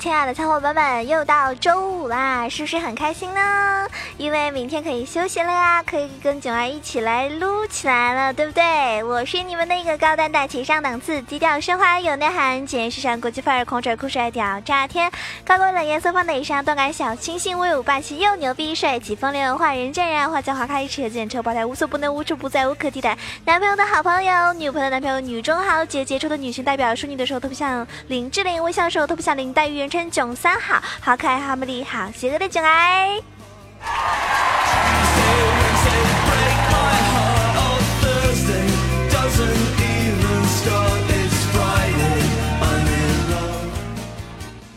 亲爱的小伙伴们，又到周五啦，是不是很开心呢？因为明天可以休息了呀，可以跟囧儿一起来撸起来了，对不对？我是你们那个高端大气上档次、低调奢华有内涵、简约时尚、国际范儿、空拽酷帅屌炸天、高贵冷颜色放内伤、动感小清新、威武霸气又牛逼、帅气风流文化、人见人爱、花见花开、车见车爆胎、无所不能、无处不在、无可替代。男朋友的好朋友，女朋友男朋友，女中豪杰，杰出的女性代表，淑女的时候特别像林志玲，微笑的时候特别像林黛玉。称囧三好，好可爱，好美丽，好邪恶的囧儿。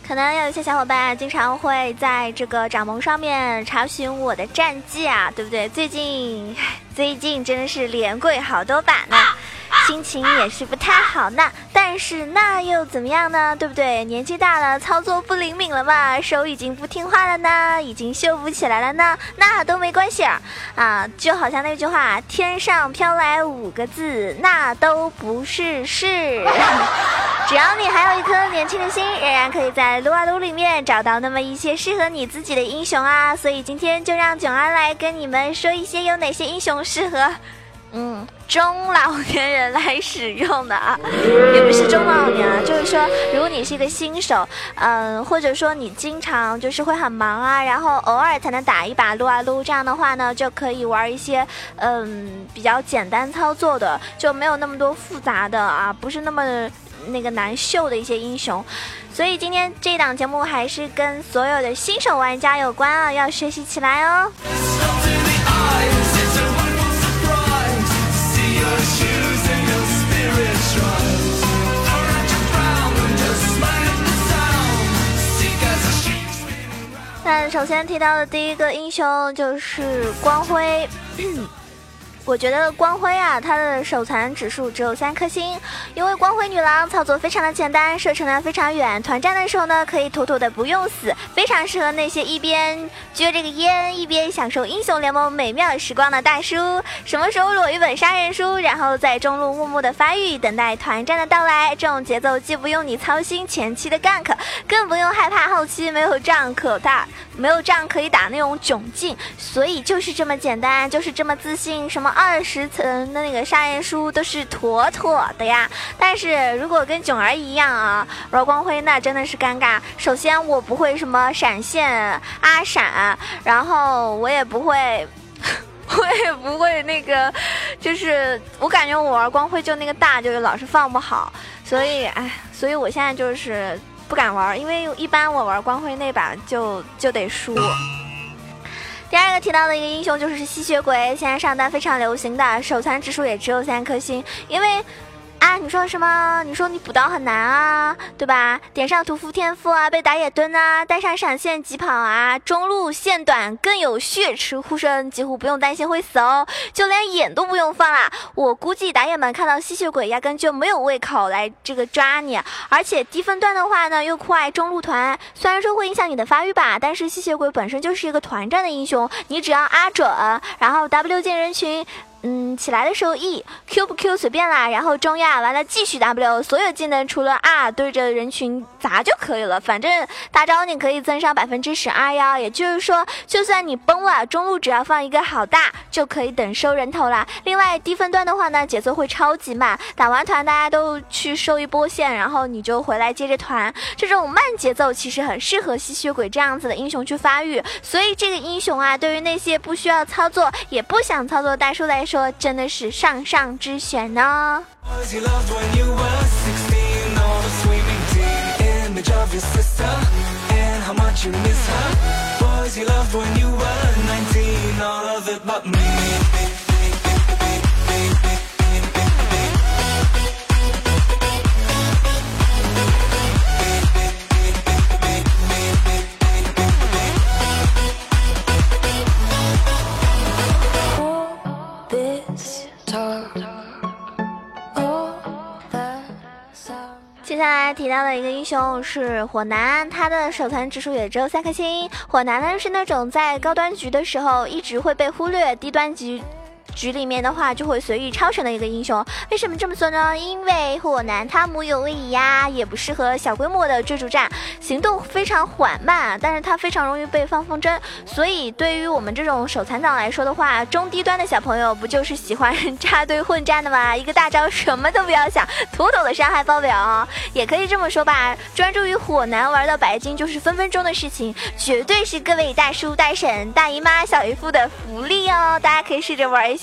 可能有一些小伙伴经常会在这个掌盟上面查询我的战绩啊，对不对？最近最近真的是连跪好多把呢。心情也是不太好呢，但是那又怎么样呢？对不对？年纪大了，操作不灵敏了嘛，手已经不听话了呢，已经秀不起来了呢，那都没关系啊！啊，就好像那句话，天上飘来五个字，那都不是事。只要你还有一颗年轻的心，仍然可以在撸啊撸里面找到那么一些适合你自己的英雄啊！所以今天就让囧儿来跟你们说一些有哪些英雄适合。嗯，中老年人来使用的啊，也不是中老年啊，就是说，如果你是一个新手，嗯，或者说你经常就是会很忙啊，然后偶尔才能打一把撸啊撸，这样的话呢，就可以玩一些嗯比较简单操作的，就没有那么多复杂的啊，不是那么那个难秀的一些英雄。所以今天这档节目还是跟所有的新手玩家有关啊，要学习起来哦。那首先提到的第一个英雄就是光辉。我觉得光辉啊，它的手残指数只有三颗星，因为光辉女郎操作非常的简单，射程呢非常远，团战的时候呢可以妥妥的不用死，非常适合那些一边撅着个烟一边享受英雄联盟美妙时光的大叔。什么时候裸一本杀人书，然后在中路默默的发育，等待团战的到来，这种节奏既不用你操心前期的 gank，更不用害怕后期没有仗可打，没有仗可以打那种窘境，所以就是这么简单，就是这么自信，什么。二十层的那个杀人书都是妥妥的呀，但是如果跟囧儿一样啊玩光辉，那真的是尴尬。首先我不会什么闪现阿闪，然后我也不会，我也不会那个，就是我感觉我玩光辉就那个大就是老是放不好，所以哎，所以我现在就是不敢玩，因为一般我玩光辉那把就就得输。第二个提到的一个英雄就是吸血鬼，现在上单非常流行的，手残指数也只有三颗星，因为。啊，你说什么？你说你补刀很难啊，对吧？点上屠夫天赋啊，被打野蹲啊，带上闪现疾跑啊，中路线短更有血池护身，几乎不用担心会死哦，就连眼都不用放啦。我估计打野们看到吸血鬼压根就没有胃口来这个抓你，而且低分段的话呢，又酷爱中路团，虽然说会影响你的发育吧，但是吸血鬼本身就是一个团战的英雄，你只要阿准，然后 W 进人群。嗯，起来的时候 E Q 不 Q 随便啦，然后中亚完了继续 W，所有技能除了 R 对着人群砸就可以了。反正大招你可以增上百分之十二呀，也就是说，就算你崩了，中路只要放一个好大就可以等收人头啦。另外低分段的话呢，节奏会超级慢，打完团大家都去收一波线，然后你就回来接着团。这种慢节奏其实很适合吸血鬼这样子的英雄去发育，所以这个英雄啊，对于那些不需要操作也不想操作大叔来说说。真的是上上之选哦。接下来提到的一个英雄是火男，他的手残指数也只有三颗星。火男呢是那种在高端局的时候一直会被忽略，低端局。局里面的话就会随意超神的一个英雄。为什么这么说呢？因为火男他木有位移呀，也不适合小规模的追逐战，行动非常缓慢，但是他非常容易被放风筝。所以对于我们这种手残党来说的话，中低端的小朋友不就是喜欢插队混战的吗？一个大招什么都不要想，妥妥的伤害爆表，也可以这么说吧。专注于火男玩到白金就是分分钟的事情，绝对是各位大叔大婶、大姨妈、小姨夫的福利哦！大家可以试着玩一下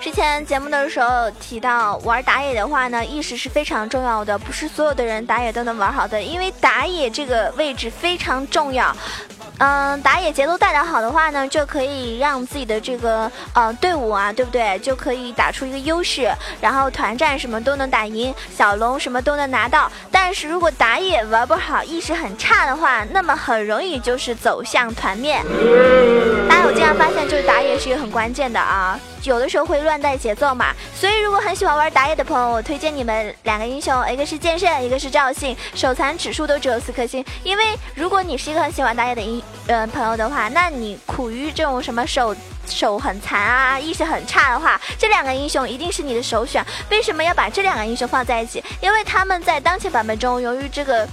之前节目的时候提到，玩打野的话呢，意识是非常重要的，不是所有的人打野都能玩好的，因为打野这个位置非常重要。嗯，打野节奏带的好的话呢，就可以让自己的这个呃队伍啊，对不对？就可以打出一个优势，然后团战什么都能打赢，小龙什么都能拿到。但是如果打野玩不好，意识很差的话，那么很容易就是走向团灭。大家有经常发现，就是打野是一个很关键的啊，有的时候会乱带节奏嘛。所以如果很喜欢玩打野的朋友，我推荐你们两个英雄，一个是剑圣，一个是赵信，手残指数都只有四颗星。因为如果你是一个很喜欢打野的英。呃，朋友的话，那你苦于这种什么手手很残啊，意识很差的话，这两个英雄一定是你的首选。为什么要把这两个英雄放在一起？因为他们在当前版本中，由于这个。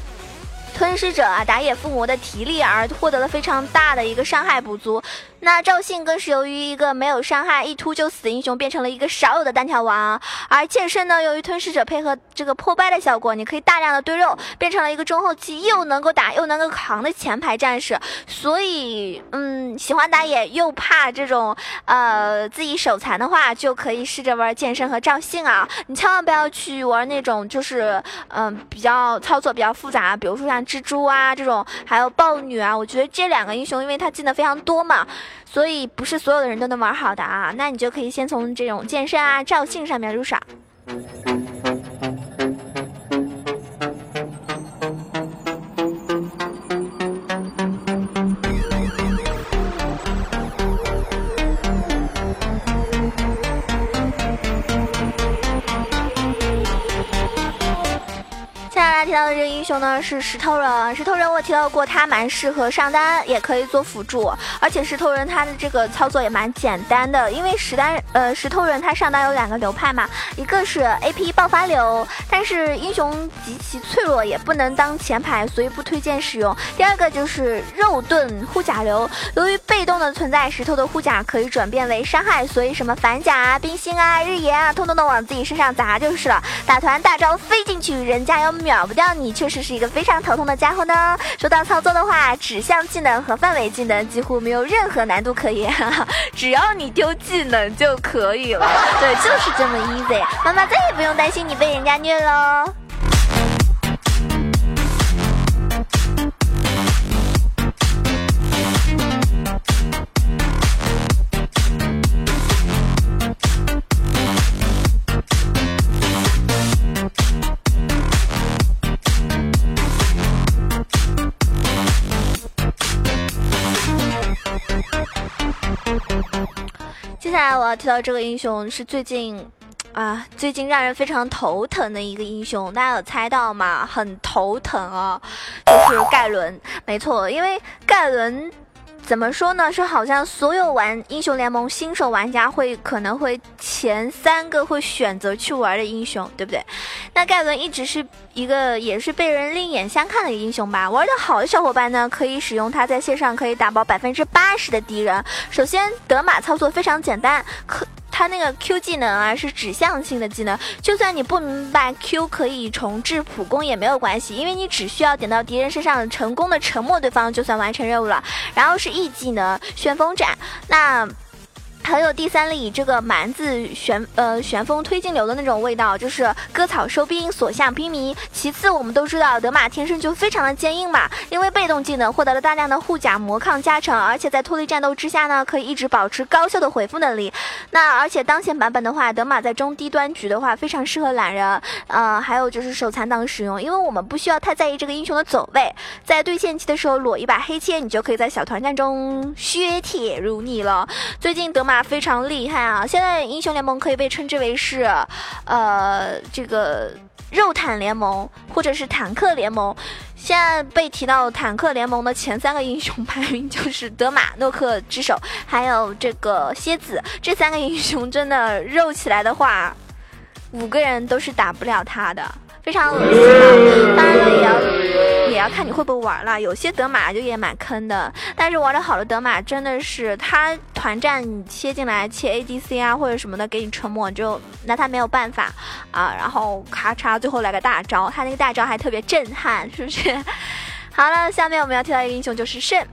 吞噬者啊，打野附魔的体力而获得了非常大的一个伤害补足。那赵信更是由于一个没有伤害一突就死的英雄，变成了一个少有的单挑王。而剑圣呢，由于吞噬者配合这个破败的效果，你可以大量的堆肉，变成了一个中后期又能够打又能够扛的前排战士。所以，嗯，喜欢打野又怕这种呃自己手残的话，就可以试着玩剑圣和赵信啊。你千万不要去玩那种就是嗯比较操作比较复杂，比如说像。蜘蛛啊，这种还有豹女啊，我觉得这两个英雄，因为他技能非常多嘛，所以不是所有的人都能玩好的啊。那你就可以先从这种健身啊、赵信上面入手。呢是石头人，石头人我提到过，他蛮适合上单，也可以做辅助，而且石头人他的这个操作也蛮简单的，因为石单呃石头人他上单有两个流派嘛，一个是 A P 爆发流，但是英雄极其脆弱，也不能当前排，所以不推荐使用。第二个就是肉盾护甲流，由于被动的存在，石头的护甲可以转变为伤害，所以什么反甲啊、冰心啊、日炎啊，通通的往自己身上砸就是了，打团大招飞进去，人家又秒不。掉你确实是是一个非常头痛的家伙呢。说到操作的话，指向技能和范围技能几乎没有任何难度可言，只要你丢技能就可以了。对，就是这么 easy，妈妈再也不用担心你被人家虐喽。下来我要提到这个英雄是最近，啊，最近让人非常头疼的一个英雄，大家有猜到吗？很头疼啊，就是盖伦。没错，因为盖伦。怎么说呢？是好像所有玩英雄联盟新手玩家会可能会前三个会选择去玩的英雄，对不对？那盖伦一直是一个也是被人另眼相看的一个英雄吧。玩的好的小伙伴呢，可以使用他在线上可以打爆百分之八十的敌人。首先德玛操作非常简单，可。他那个 Q 技能啊是指向性的技能，就算你不明白 Q 可以重置普攻也没有关系，因为你只需要点到敌人身上，成功的沉默对方就算完成任务了。然后是 E 技能旋风斩，那。很有第三例这个蛮子旋呃旋风推进流的那种味道，就是割草收兵，所向披靡。其次，我们都知道德玛天生就非常的坚硬嘛，因为被动技能获得了大量的护甲魔抗加成，而且在脱离战斗之下呢，可以一直保持高效的回复能力。那而且当前版本的话，德玛在中低端局的话非常适合懒人，呃，还有就是手残党使用，因为我们不需要太在意这个英雄的走位，在对线期的时候裸一把黑切，你就可以在小团战中削铁如泥了。最近德玛非常厉害啊！现在英雄联盟可以被称之为是，呃，这个肉坦联盟或者是坦克联盟。现在被提到坦克联盟的前三个英雄排名就是德玛、诺克之手，还有这个蝎子。这三个英雄真的肉起来的话，五个人都是打不了他的。非常恶心啊！当然了，也要也要看你会不会玩了。有些德玛就也蛮坑的，但是玩的好的德玛真的是他团战切进来切 ADC 啊或者什么的给你沉默，就拿他没有办法啊。然后咔嚓，最后来个大招，他那个大招还特别震撼，是不是？好了，下面我们要提到一个英雄就是圣。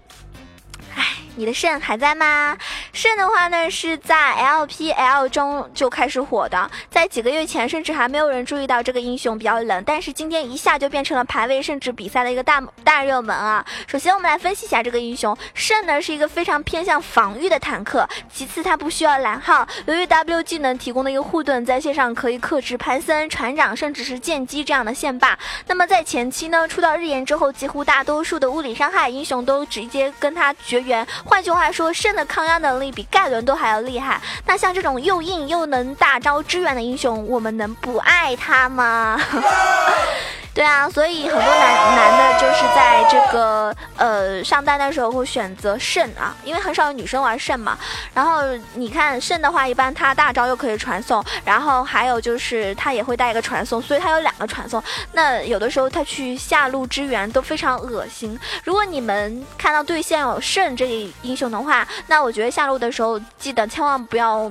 你的肾还在吗？肾的话呢，是在 LPL 中就开始火的，在几个月前甚至还没有人注意到这个英雄比较冷，但是今天一下就变成了排位甚至比赛的一个大大热门啊！首先我们来分析一下这个英雄，肾呢是一个非常偏向防御的坦克，其次它不需要蓝耗，由于 W 技能提供的一个护盾，在线上可以克制潘森、船长甚至是剑姬这样的线霸。那么在前期呢，出到日炎之后，几乎大多数的物理伤害英雄都直接跟他绝缘。换句话说，圣的抗压能力比盖伦都还要厉害。那像这种又硬又能大招支援的英雄，我们能不爱他吗？对啊，所以很多男男的就是在这个呃上单的时候会选择慎啊，因为很少有女生玩慎嘛。然后你看慎的话，一般他大招又可以传送，然后还有就是他也会带一个传送，所以他有两个传送。那有的时候他去下路支援都非常恶心。如果你们看到对线有慎这个英雄的话，那我觉得下路的时候记得千万不要。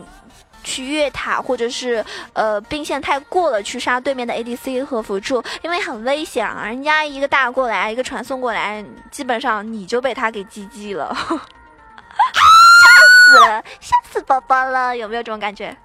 去越塔，或者是呃兵线太过了，去杀对面的 ADC 和辅助，因为很危险啊！人家一个大过来，一个传送过来，基本上你就被他给 GG 了，吓死了，吓死宝宝了，有没有这种感觉？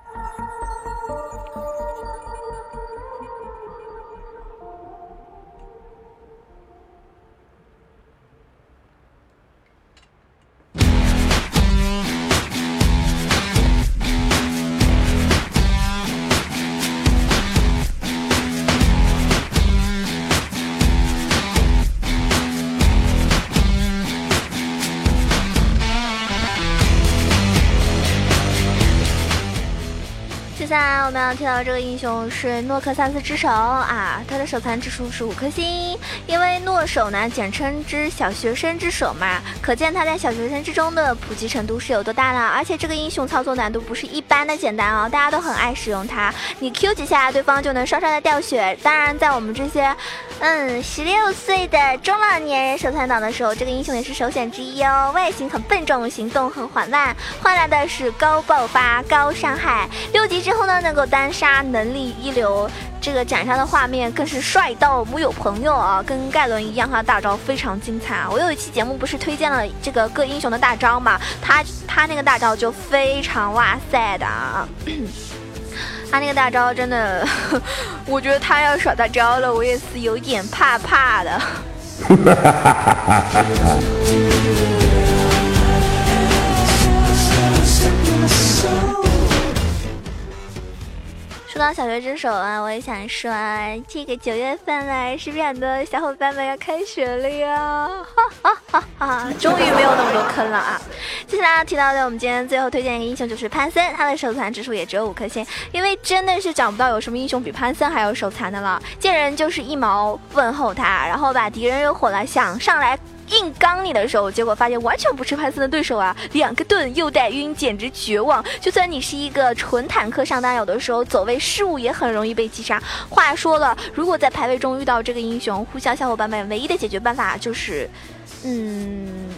我们要提到这个英雄是诺克萨斯之手啊，他的手残指数是五颗星，因为诺手呢简称之小学生之手嘛，可见他在小学生之中的普及程度是有多大了。而且这个英雄操作难度不是一般的简单哦，大家都很爱使用它，你 Q 几下对方就能刷刷的掉血。当然，在我们这些嗯十六岁的中老年人手残党的时候，这个英雄也是首选之一哦。外形很笨重，行动很缓慢，换来的是高爆发、高伤害。六级之后。呢，能够单杀，能力一流，这个斩杀的画面更是帅到木有朋友啊！跟盖伦一样，他的大招非常精彩啊！我有一期节目不是推荐了这个各英雄的大招嘛？他他那个大招就非常哇塞的啊！他那个大招真的，我觉得他要耍大招了，我也是有点怕怕的。说到小学之手啊，我也想说，这个九月份了，是不是很多小伙伴们要开学了呀？哈哈哈哈！终于没有那么多坑了啊！接下来要提到的，我们今天最后推荐一个英雄就是潘森，他的手残指数也只有五颗星，因为真的是找不到有什么英雄比潘森还有手残的了，见人就是一毛问候他，然后把敌人惹火了，想上来。硬刚你的时候，结果发现完全不是潘森的对手啊！两个盾又带晕，简直绝望。就算你是一个纯坦克上单，有的时候走位失误也很容易被击杀。话说了，如果在排位中遇到这个英雄，呼啸小伙伴们唯一的解决办法就是，嗯。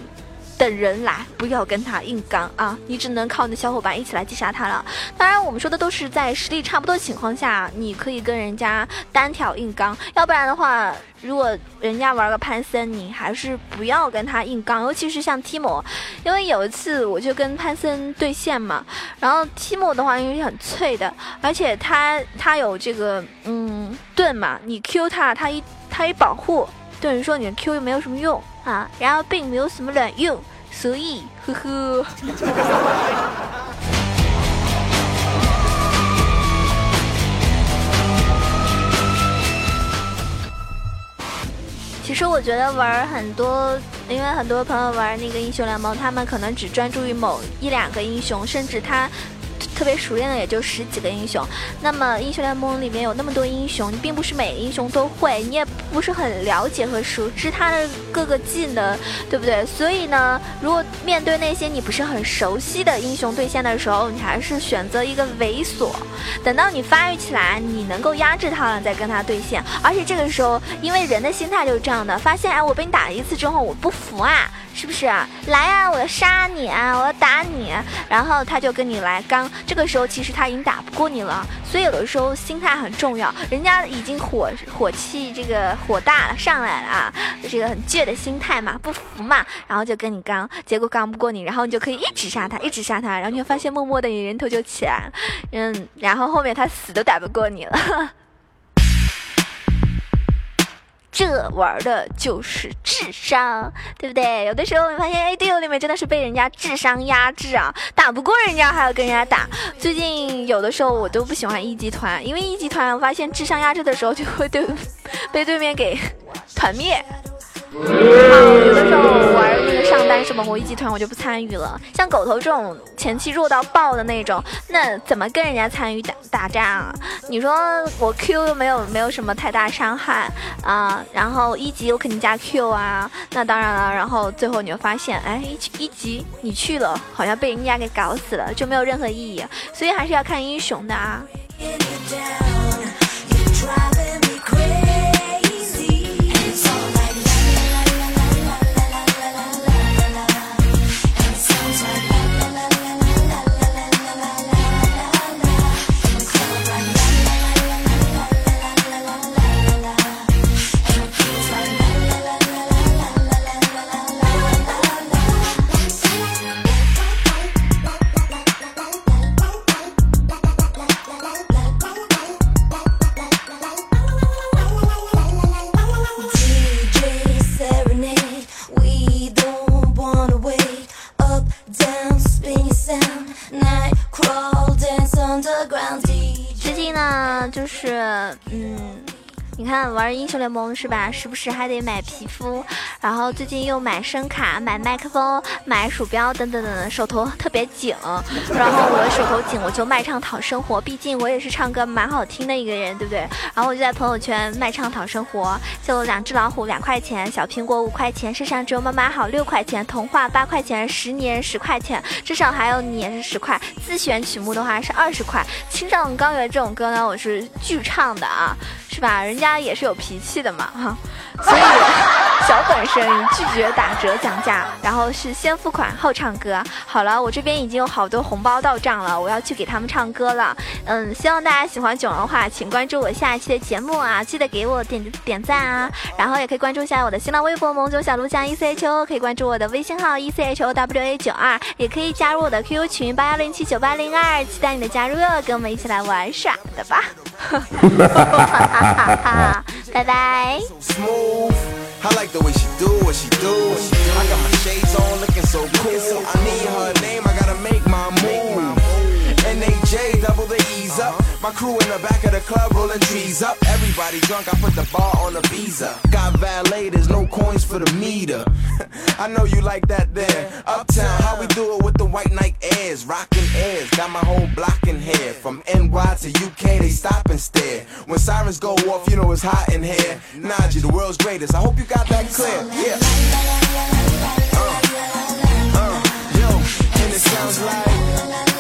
等人来，不要跟他硬刚啊！你只能靠你的小伙伴一起来击杀他了。当然，我们说的都是在实力差不多情况下，你可以跟人家单挑硬刚。要不然的话，如果人家玩个潘森，你还是不要跟他硬刚。尤其是像 Timo，因为有一次我就跟潘森对线嘛，然后 Timo 的话因为很脆的，而且他他有这个嗯盾嘛，你 Q 他，他一他一保护，等于说你的 Q 又没有什么用啊，然后并没有什么卵用。所以，呵呵。其实我觉得玩很多，因为很多朋友玩那个英雄联盟，他们可能只专注于某一两个英雄，甚至他。特别熟练的也就十几个英雄，那么英雄联盟里面有那么多英雄，你并不是每个英雄都会，你也不是很了解和熟知他的各个技能，对不对？所以呢，如果面对那些你不是很熟悉的英雄对线的时候，你还是选择一个猥琐，等到你发育起来，你能够压制他了，再跟他对线。而且这个时候，因为人的心态就是这样的，发现哎，我被你打了一次之后，我不服啊。是不是啊？来啊！我要杀你啊！我要打你，然后他就跟你来刚。这个时候其实他已经打不过你了，所以有的时候心态很重要。人家已经火火气这个火大了上来了啊，这个很倔的心态嘛，不服嘛，然后就跟你刚，结果刚不过你，然后你就可以一直杀他，一直杀他，然后你就发现默默的你人头就起来，嗯，然后后面他死都打不过你了。这玩的就是智商，对不对？有的时候你发现，哎，队友里面真的是被人家智商压制啊，打不过人家还要跟人家打。最近有的时候我都不喜欢一级团，因为一级团我发现智商压制的时候就会对被对面给团灭。有的时候玩那个上单什么，我一集团我就不参与了。像狗头这种前期弱到爆的那种，那怎么跟人家参与打打战啊？你说我 Q 又没有没有什么太大伤害啊，然后一级我肯定加 Q 啊，那当然了。然后最后你就发现，哎，一一级你去了，好像被人家给搞死了，就没有任何意义。所以还是要看英雄的啊。玩英雄联盟是吧？时不时还得买皮肤，然后最近又买声卡、买麦克风、买鼠标等等等等，手头特别紧。然后我手头紧，我就卖唱讨生活，毕竟我也是唱歌蛮好听的一个人，对不对？然后我就在朋友圈卖唱讨生活，就两只老虎两块钱，小苹果五块钱，世上只有妈妈好六块钱，童话八块钱，十年十块钱，至少还有你也是十块。自选曲目的话是二十块。青藏高原这种歌呢，我是剧唱的啊。吧？人家也是有脾气的嘛，哈，所 以小本生意拒绝打折讲价，然后是先付款后唱歌。好了，我这边已经有好多红包到账了，我要去给他们唱歌了。嗯，希望大家喜欢囧的话，请关注我下一期的节目啊，记得给我点点赞啊，然后也可以关注一下我的新浪微博萌囧小鹿酱 E C H O，可以关注我的微信号 E C H O W A 九二，也可以加入我的 QQ 群八幺零七九八零二，期待你的加入哟，跟我们一起来玩耍的吧。哈哈哈哈哈，拜拜。I like the way she do what she do. I got my shades on, looking so cool. I need her name, I gotta make my move. N-A-J, double the E's up. My crew in the back of the club rolling trees up. Everybody drunk, I put the bar on a visa. Got valet, there's no coins for the meter. I know you like that there. Uptown, how we do it with the white Nike airs. Rockin' airs, got my whole block in here. From NY to UK, they stop and stare. When sirens go off, you know it's hot in here. Naji, the world's greatest. I hope you got that clear. Yeah. Uh, uh, yo, and it sounds like.